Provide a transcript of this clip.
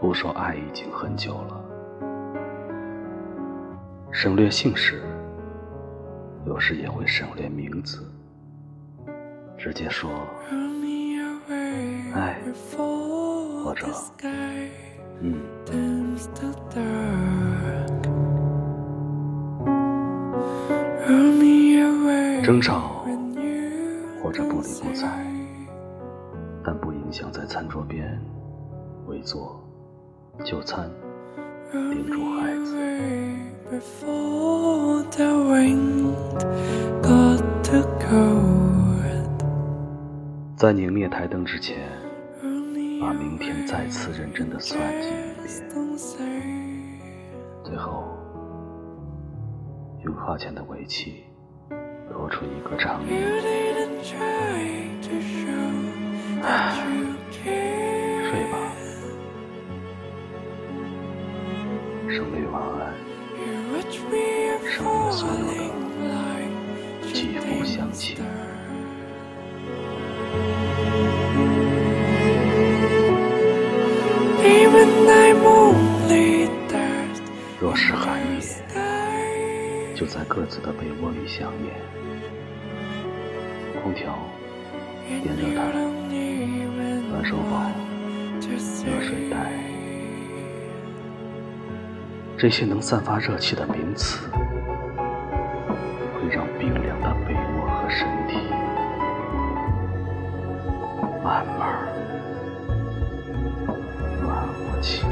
不说爱已经很久了，省略姓氏，有时也会省略名字，直接说爱，或者嗯。争吵或者不理不睬，但不影响在餐桌边围坐就餐，叮嘱孩子。在拧灭台灯之前，把明天再次认真的算计一遍，最后用花钱的尾气。多出一个长省略晚安，省略所有的肌肤相亲。若是寒夜，就在各自的被窝里相念。空调，电热毯，暖手宝，热水袋，这些能散发热气的名词，会让冰凉的被窝和身体慢慢暖和起来。